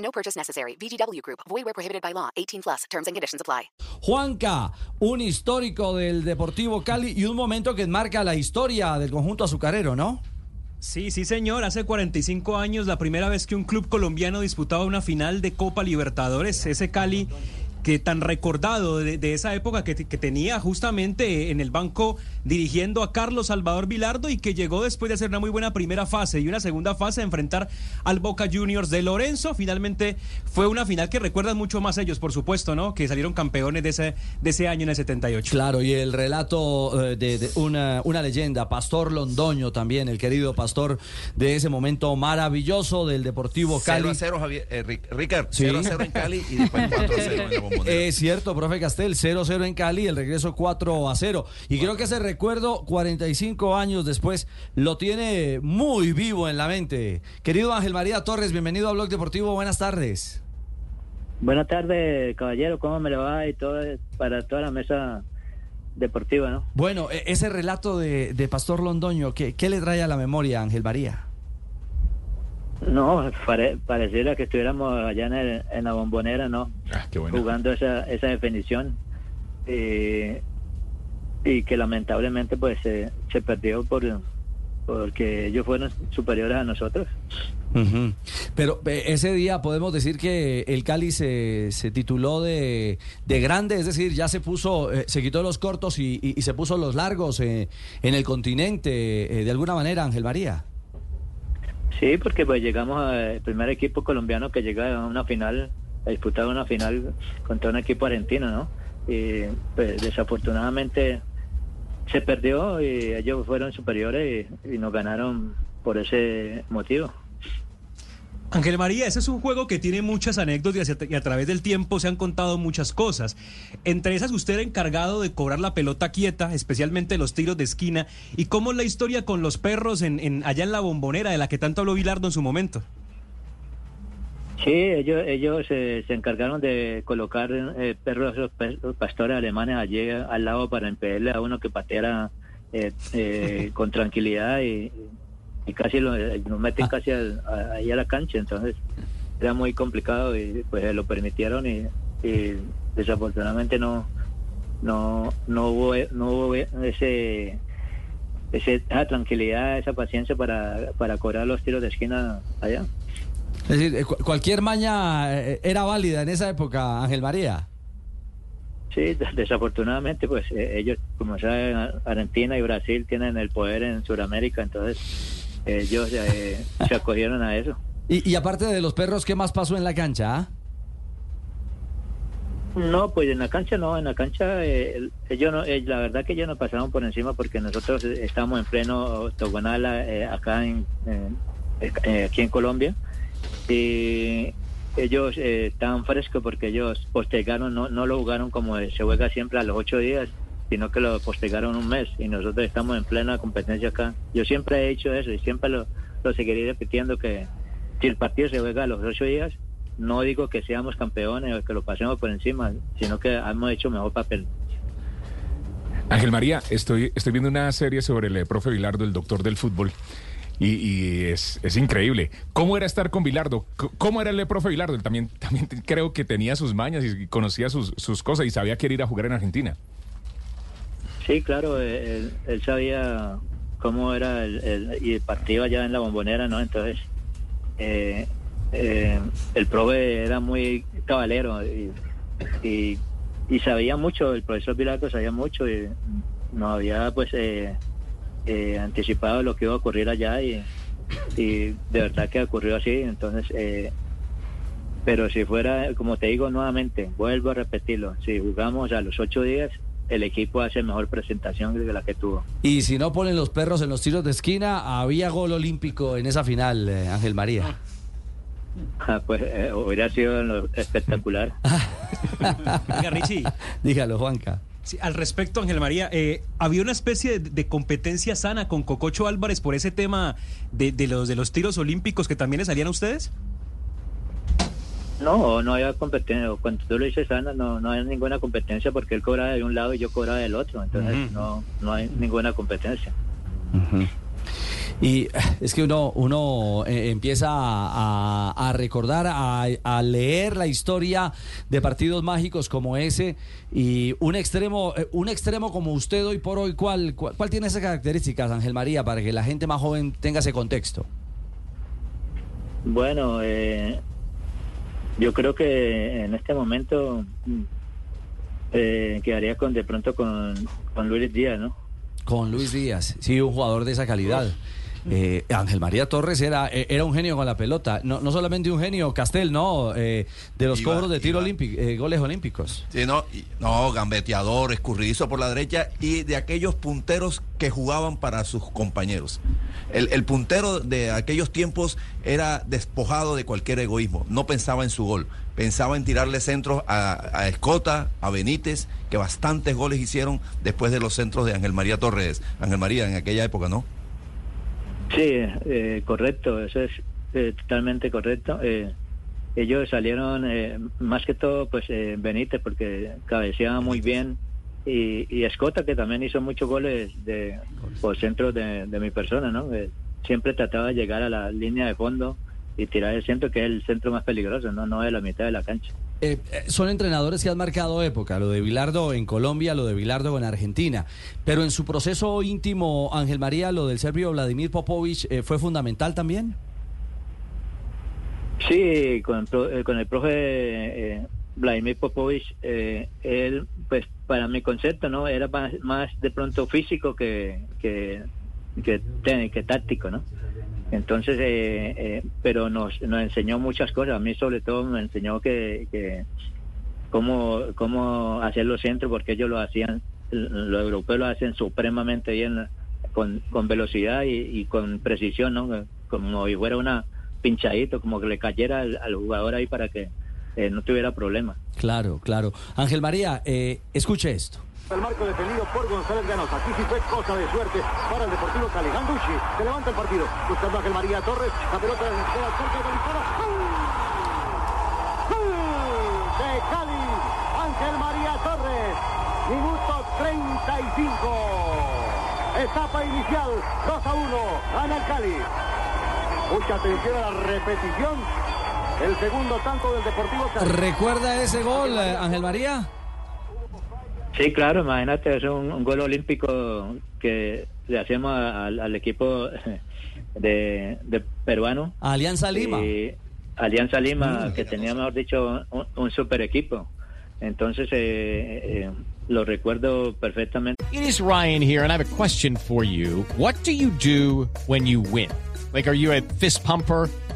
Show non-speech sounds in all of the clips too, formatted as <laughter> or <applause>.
No purchase necessary. VGW Group. Void where prohibited by law. 18 plus. Terms and conditions apply. Juanca, un histórico del Deportivo Cali y un momento que enmarca la historia del conjunto azucarero, ¿no? Sí, sí, señor. Hace 45 años, la primera vez que un club colombiano disputaba una final de Copa Libertadores, ese Cali que tan recordado de, esa época que, que, tenía justamente en el banco dirigiendo a Carlos Salvador Vilardo y que llegó después de hacer una muy buena primera fase y una segunda fase a enfrentar al Boca Juniors de Lorenzo. Finalmente fue una final que recuerdan mucho más ellos, por supuesto, ¿no? Que salieron campeones de ese, de ese año en el 78. Claro, y el relato eh, de, una, una leyenda, Pastor Londoño también, el querido pastor de ese momento maravilloso del Deportivo Cali. 0 a 0, Javier, eh, Ricard, 0 a 0 en Cali y después <laughs> 4 a 0 en la es cierto, profe Castel, 0-0 en Cali, el regreso 4 a 0. Y creo que ese recuerdo, 45 años después, lo tiene muy vivo en la mente. Querido Ángel María Torres, bienvenido a Blog Deportivo, buenas tardes. Buenas tardes, caballero, ¿cómo me lo va? Y todo para toda la mesa deportiva, ¿no? Bueno, e, ese relato de, Pastor Londoño, ¿qué, ¿qué le trae a la memoria, Ángel María? No, pareciera que estuviéramos allá en, la bombonera, ¿no? Ah, Jugando esa, esa definición. Eh, y que lamentablemente pues se, perdió por porque ellos fueron superiores a nosotros. Pero eh, ese día podemos decir que el Cali se, se tituló de, de, grande, es decir, ya se puso, eh, se quitó los cortos y, se puso los largos en el continente, de alguna manera, Ángel María. Sí, porque pues llegamos al primer equipo colombiano que llega a una final, a disputar una final contra un equipo argentino, ¿no? Y pues desafortunadamente se perdió y ellos fueron superiores y nos ganaron por ese motivo. Ángel María, ese es un juego que tiene muchas anécdotas y a través del tiempo se han contado muchas cosas. Entre esas, usted era encargado de cobrar la pelota quieta, especialmente los tiros de esquina. ¿Y cómo es la historia con los perros en, allá en la bombonera de la que tanto habló Vilardo en su momento? Sí, ellos, ellos eh, se encargaron de colocar eh, perros, los, pastores alemanes allí al lado para impedirle a uno que pateara eh, <laughs> con tranquilidad y y casi lo, nos meten ah. casi ahí a la cancha, entonces era muy complicado y pues lo permitieron y, desafortunadamente no no no hubo no hubo ese, esa tranquilidad, esa paciencia para, para cobrar los tiros de esquina allá. Es decir, eh, cualquier maña eh, era válida en esa época, Ángel María. Sí, desafortunadamente, pues eh, ellos, como saben, Argentina y Brasil tienen el poder en Sudamérica, entonces ellos eh, se acogieron a eso. Y, aparte de los perros, ¿qué más pasó en la cancha? Ah? No, pues en la cancha no, en la cancha eh, ellos no, eh, la verdad que ellos nos pasaron por encima porque nosotros estamos en pleno octogonal acá en, aquí en Colombia y ellos estaban frescos porque ellos postergaron, no, no lo jugaron como se juega siempre a los ocho días, sino que lo postergaron un mes y nosotros estamos en plena competencia acá. Yo siempre he hecho eso y siempre lo, seguiré repitiendo que si el partido se juega a los ocho días, no digo que seamos campeones o que lo pasemos por encima, sino que hemos hecho mejor papel. Ángel María, estoy, estoy viendo una serie sobre el profe Vilardo, el doctor del fútbol, y, es, es, increíble. ¿Cómo era estar con Vilardo? ¿Cómo era el profe Vilardo? También, <laughs> también creo que tenía sus mañas y conocía sus, sus cosas y sabía que ir a jugar en Argentina. Sí, claro, él, sabía cómo era el, y el partido allá en la bombonera, ¿no? Entonces, eh, eh, el profe era muy cabalero y, y, sabía mucho, el profesor Pilato sabía mucho y no había pues eh, anticipado lo que iba a ocurrir allá y, y de verdad que ocurrió así, entonces... pero si fuera, como te digo nuevamente, vuelvo a repetirlo, si jugamos a los ocho días, el equipo hace mejor presentación que la que tuvo. Y si no ponen los perros en los tiros de esquina, había gol olímpico en esa final, eh, Ángel María. <laughs> ah, pues eh, hubiera sido espectacular. <laughs> Richie, Dígalo, Juanca. sí, al respecto, Ángel María, eh, había una especie de, de competencia sana con Cococho Álvarez por ese tema de, de los de los tiros olímpicos que también le salían a ustedes. No, no había competencia. Cuando tú lo dices, Ana, no, no hay ninguna competencia porque él cobraba de un lado y yo cobraba del otro. Entonces, no, no hay ninguna competencia. Y eh, es que uno, uno eh, empieza a recordar, a, a leer la historia de partidos mágicos como ese y un extremo, eh, un extremo como usted hoy por hoy, ¿cuál, cuál, cuál tiene esas características, Ángel María, para que la gente más joven tenga ese contexto? Bueno, eh, yo creo que en este momento mm, eh, quedaría con de pronto con, con Luis Díaz, ¿no? Con Luis Díaz, sí, un jugador de esa calidad. Eh, Ángel María Torres era, eh, era un genio con la pelota, no, no solamente un genio, Castel, no, eh, de los Iba- cobros de tiro olímpico, eh, goles olímpicos. Sí, no, y- no, gambeteador, escurridizo por la derecha y de aquellos punteros que jugaban para sus compañeros. El, el puntero de aquellos tiempos era despojado de cualquier egoísmo, no pensaba en su gol, pensaba en tirarle centros a, a Escota, a Benítez, que bastantes goles hicieron después de los centros de Ángel María Torres. Ángel María en aquella época, ¿no? Sí, eh, correcto, eso es eh, totalmente correcto. Eh, ellos salieron eh, más que todo, pues eh, Benítez, porque cabeceaba muy bien, y, Escota, que también hizo muchos goles de, por centro de, mi persona, ¿no? Siempre trataba de llegar a la línea de fondo y tirar el centro, que es el centro más peligroso, no, no de la mitad de la cancha. Eh, son entrenadores que han marcado época, lo de Bilardo en Colombia, lo de Bilardo en Argentina, pero en su proceso íntimo, Ángel María, lo del serbio Vladimir Popovich eh, fue fundamental también. Sí, con, eh, con el profe eh, Vladimir Popovich, eh, él, pues para mi concepto, ¿no? Era más, más de pronto físico que, que, que, que táctico, ¿no? Entonces, eh, eh, pero nos, nos enseñó muchas cosas. A mí sobre todo me enseñó que, que cómo, cómo hacer los centros, porque ellos lo hacían, los europeos lo hacen supremamente bien, con, con velocidad y, y con precisión, ¿no? Como si fuera una pinchadito, como que le cayera al, al jugador ahí para que eh, no tuviera problema. Claro, claro. Ángel María, eh, escuche esto. El marco defendido por González Llanos. Aquí sí fue cosa de suerte para el Deportivo Cali. Ganducci se levanta el partido. Buscando a Ángel María Torres. La pelota cerca de la dispara. ¡Gol! ¡Gol! De Cali. Ángel María Torres. Minuto 35. Etapa inicial. 2 a 1. Gana el Cali. Mucha atención a la repetición. El segundo tanto del Deportivo Cali. ¿Recuerda ese gol, Ángel María? Sí, claro, imagínate, es un, un gol olímpico que le hacemos a- al, al equipo <laughs> de, de peruano. Alianza Lima. Y Alianza Lima, que tenía, mejor dicho, un, un super equipo. Entonces, eh, eh, lo recuerdo perfectamente. It is Ryan here, and I have a question for you. What do you do when you win? Like, are you a fist pumper?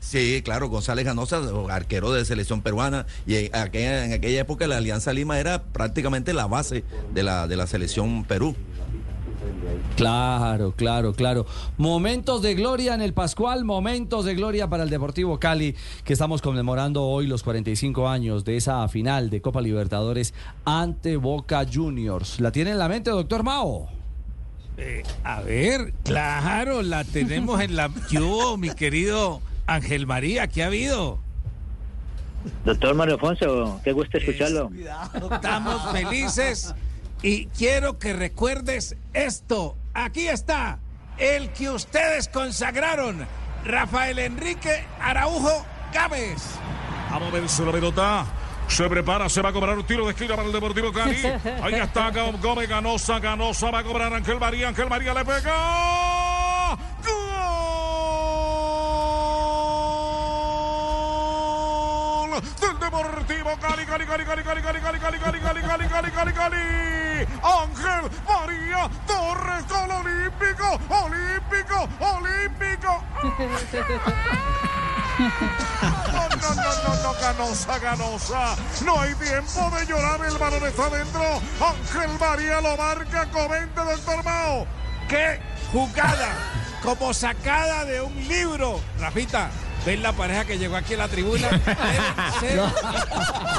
Sí, claro, González Ganosa, arquero de selección peruana, y en aquella, en aquella época la Alianza Lima era prácticamente la base de la, de la selección Perú. Claro, claro, claro. Momentos de gloria en el Pascual, momentos de gloria para el Deportivo Cali, que estamos conmemorando hoy los 45 años de esa final de Copa Libertadores ante Boca Juniors. ¿La tiene en la mente, doctor Mao? Eh, a ver, claro, la tenemos en la... Yo, mi querido Ángel María, ¿qué ha habido? Doctor Mario Alfonso, qué gusto escucharlo. Estamos felices y quiero que recuerdes esto. Aquí está, el que ustedes consagraron, Rafael Enrique Araujo Gámez. Vamos a ver si la pelota. Se prepara, se va a cobrar un tiro de esquina para el Deportivo Cali. <laughs> Ahí está Gómez Ganosa, Ganosa va a cobrar Ángel María, Ángel María le pega. Deportivo Cali, Cali, Cali, Cali, Cali, Cali, Cali, Cali, Cali, Cali, Cali, Cali, Cali, Cali. Ángel María Torres con Olímpico, Olímpico, Olímpico. No, no, no, no, no, Ganosa, Ganosa. No hay tiempo de llorar, el balón está dentro. Ángel María lo marca, comente, doctor Mao. ¡Qué jugada! Como sacada de un libro. Rafita, ¿ves la pareja que llegó aquí a la tribuna? Deben <laughs> ser,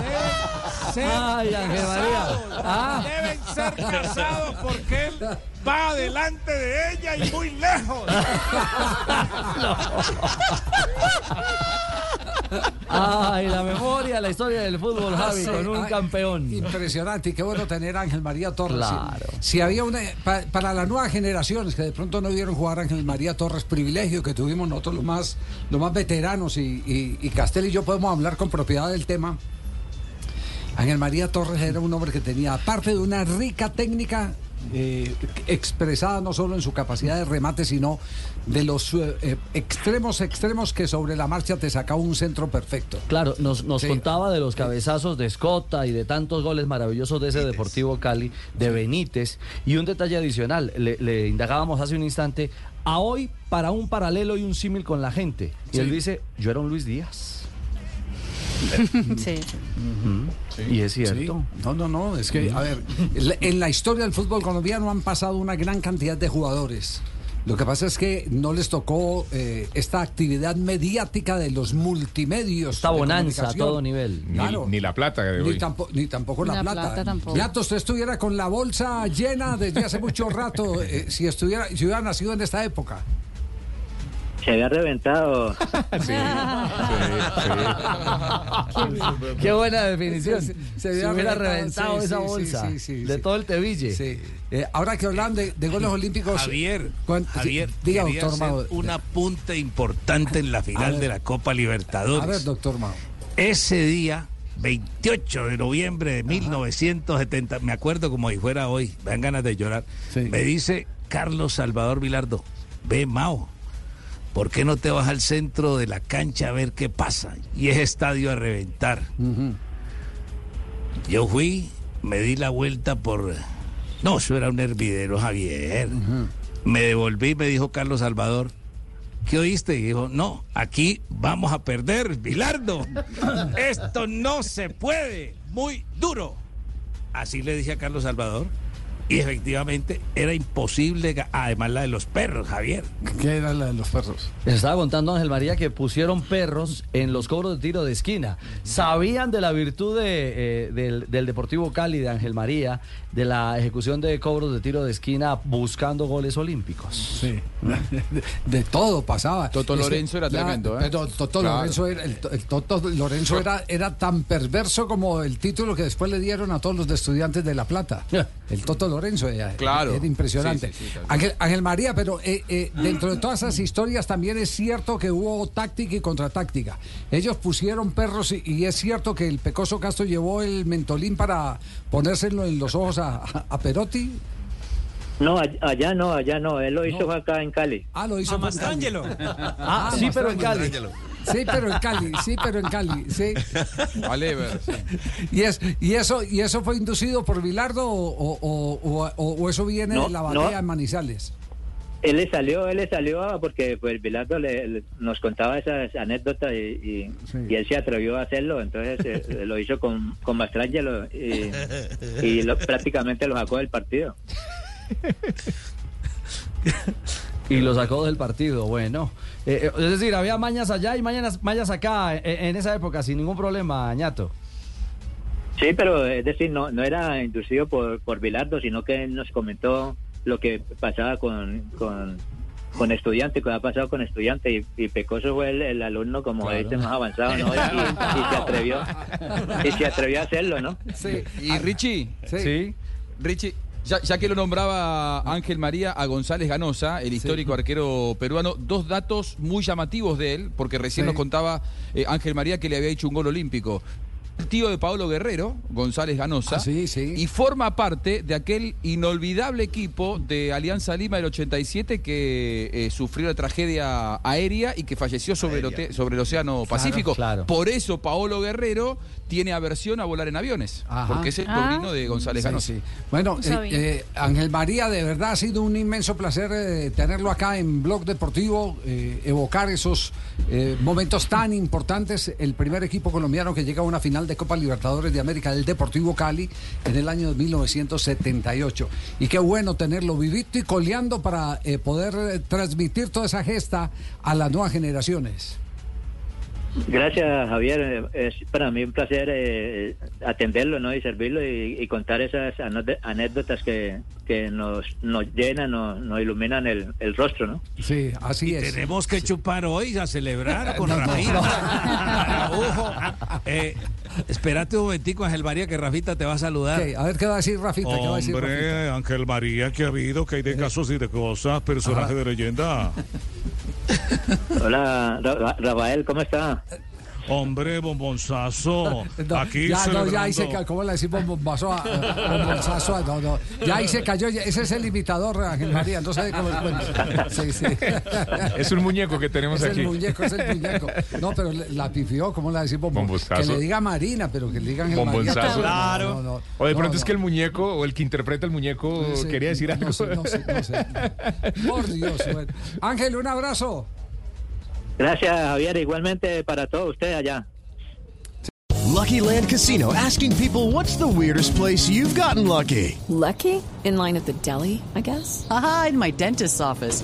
deben ser Ay, casados. Ah. Deben ser casados porque él va adelante de ella y muy lejos. <laughs> Ay, la memoria, la historia del fútbol, Javi, Sí, con un ay, campeón. Impresionante y qué bueno tener a Ángel María Torres. Claro. Si, si había una. pa- para las nuevas generaciones que de pronto no vieron jugar a Ángel María Torres, privilegio que tuvimos nosotros los más, los más veteranos y, y, y Castel y yo podemos hablar con propiedad del tema. Ángel María Torres era un hombre que tenía, aparte de una rica técnica eh, expresada no solo en su capacidad de remate, sino de los eh, eh, extremos extremos que sobre la marcha te sacaba un centro perfecto. Claro, nos, nos Sí. contaba de los cabezazos de Escota y de tantos goles maravillosos de ese Deportivo Cali, de Benítez. Y un detalle adicional, le, le indagábamos hace un instante, a hoy para un paralelo y un símil con la gente. Y él dice, yo era un Luis Díaz. <laughs> Sí. Y es cierto. Sí. No, no, no, es que, a ver, en la historia del fútbol colombiano han pasado una gran cantidad de jugadores. Lo que pasa es que no les tocó eh, esta actividad mediática de los multimedios. Esta bonanza a todo nivel. Ni, Claro. ni la plata de Ni, hoy. tampo- ni tampoco la, La plata. plata tampoco. Usted estuviera con la bolsa llena desde hace mucho rato, eh, si estuviera, si hubiera nacido en esta época. Se había reventado. <laughs> Sí, Qué buena definición. Se- había hubiera reventado, sí, esa sí, sí, bolsa sí, sí, de sí. todo el Teville. Sí. Eh, ahora que hablan de, de goles olímpicos. Javier, Javier, diga, doctor hacer Mao. un apunte importante en la final ver. de la Copa Libertadores. A ver, doctor Mao. Ese día, 28 de noviembre de 1970, me acuerdo como si fuera hoy, me dan ganas de llorar, Sí. me dice Carlos Salvador Vilardo, ve Mao, ¿por qué no te vas al centro de la cancha a ver qué pasa? Y es estadio a reventar. Yo fui, me di la vuelta por... No, eso era un hervidero, Javier. Me devolví, me dijo Carlos Salvador. ¿Qué oíste? Y dijo, no, aquí vamos a perder, Bilardo. Esto no se puede, muy duro. Así le dije a Carlos Salvador. Y efectivamente era imposible, además la de los perros, Javier. ¿Qué era la de los perros? Les estaba contando Ángel María que pusieron perros en los cobros de tiro de esquina. Sabían de la virtud de, eh, del, del Deportivo Cali, de Ángel María, de la ejecución de cobros de tiro de esquina buscando goles olímpicos. Sí. De, <laughs> de todo pasaba. Toto Es que- Lorenzo era tremendo, ¿eh? Pero Toto Claro. Lorenzo, era, el, el Toto Lorenzo era, era tan perverso como el título que después le dieron a todos los de estudiantes de La Plata. El Toto Lorenzo era, Claro. era impresionante. Sí, sí, sí, tal Ángel, Ángel María, pero eh, eh, dentro de todas esas historias también es cierto que hubo táctica y contratáctica. Ellos pusieron perros y, y es cierto que el Pecoso Castro llevó el mentolín para ponérselo en los ojos a, a- a Perotti. No, all- allá no, allá no. Él lo hizo acá en Cali. Ah, lo hizo A fue en Cali. Mastrangelo. Ah, sí, pero en Cali. Sí, pero en Cali, sí, pero en Cali, sí. Vale, ver, sí. Y, es, y, eso, ¿Y eso fue inducido por Bilardo o, o- o- o- o- o eso viene No, de la no. batalla en Manizales? Él le salió, él le salió porque pues Bilardo le, le- nos contaba esas anécdotas y, y, y él se atrevió a hacerlo, entonces eh, lo hizo con, con Mastrangelo y, y lo- prácticamente lo sacó del partido. <laughs> Y lo sacó del partido, bueno. Eh, eh, es decir, había mañas allá y mañas, mañas acá eh, en, esa época sin ningún problema, ñato. Sí, pero es decir, no, no era inducido por, por Bilardo, sino que él nos comentó lo que pasaba con, con, con estudiante, que ha pasado con estudiante, y, y Pecoso fue el, el alumno como Claro. este más avanzado, ¿no? <laughs> Y, y se atrevió, y se atrevió a hacerlo, ¿no? Sí. Y Richie, Sí. Richie, ya, ya que lo nombraba Ángel María a González Ganosa, el histórico arquero peruano, dos datos muy llamativos de él, porque recién Sí. nos contaba eh, Ángel María que le había hecho un gol olímpico. Tío de Pablo Guerrero, González Ganosa, Ah, y forma parte de aquel inolvidable equipo de Alianza Lima del 87 que eh, sufrió la tragedia aérea y que falleció sobre, el, sobre el Océano Pacífico. claro. Por eso Paolo Guerrero tiene aversión a volar en aviones, Ajá. porque es el Ah. sobrino de González Sí, Ganosa. sí. Bueno, No eh, eh, Ángel María, de verdad ha sido un inmenso placer eh, tenerlo acá en Blog Deportivo, eh, evocar esos eh, momentos tan importantes. El primer equipo colombiano que llega a una final de Copa Libertadores de América, el Deportivo Cali, en el año 1978. Y qué bueno tenerlo vivito y coleando para eh, poder eh, transmitir toda esa gesta a las nuevas generaciones. Gracias, Javier. Eh, Es para mí un placer eh, atenderlo ¿no? y servirlo y, y contar esas anécdotas que, que nos, nos llenan, nos, nos iluminan el, el rostro. ¿no? Sí, así es. Tenemos que chupar hoy a celebrar <laughs> con No, Rafita. no. Eh, espérate un momentico, Ángel María, que Rafita te va a saludar. Ok, a ver qué va a decir Rafita. ¿qué va a decir Rafita? Hombre, Ángel María, ¿qué ha habido? ¿Qué hay de casos y de cosas? Personaje de leyenda. <laughs> Hola, Ra- Ra- Rafael, ¿cómo está? Hombre, bombonzazo. No, Aquí ya, no, ya ahí se cayó, ¿cómo le decimos bombazo a- a- no, no, ya ahí se cayó, ese es el imitador, Ángel María, no sé cómo sí, sí. <laughs> Es un muñeco que tenemos es aquí. el muñeco, es el muñeco. No, pero la pifió, ¿cómo le decimos? Bombosazo. Que le diga Marina, pero que le diga Ángel María. Bombonzazo. No, no, no, O de pronto no. es que el muñeco o el que interpreta el muñeco Sí, quería decir no algo. sé, no sé, no sé. Por Dios, bueno. <laughs> Ángel, un abrazo. Gracias, Javier. Igualmente para todos ustedes allá. Lucky Land Casino asking people what's the weirdest place you've gotten lucky? Lucky? In line at the deli, I guess? Aha, in my dentist's office.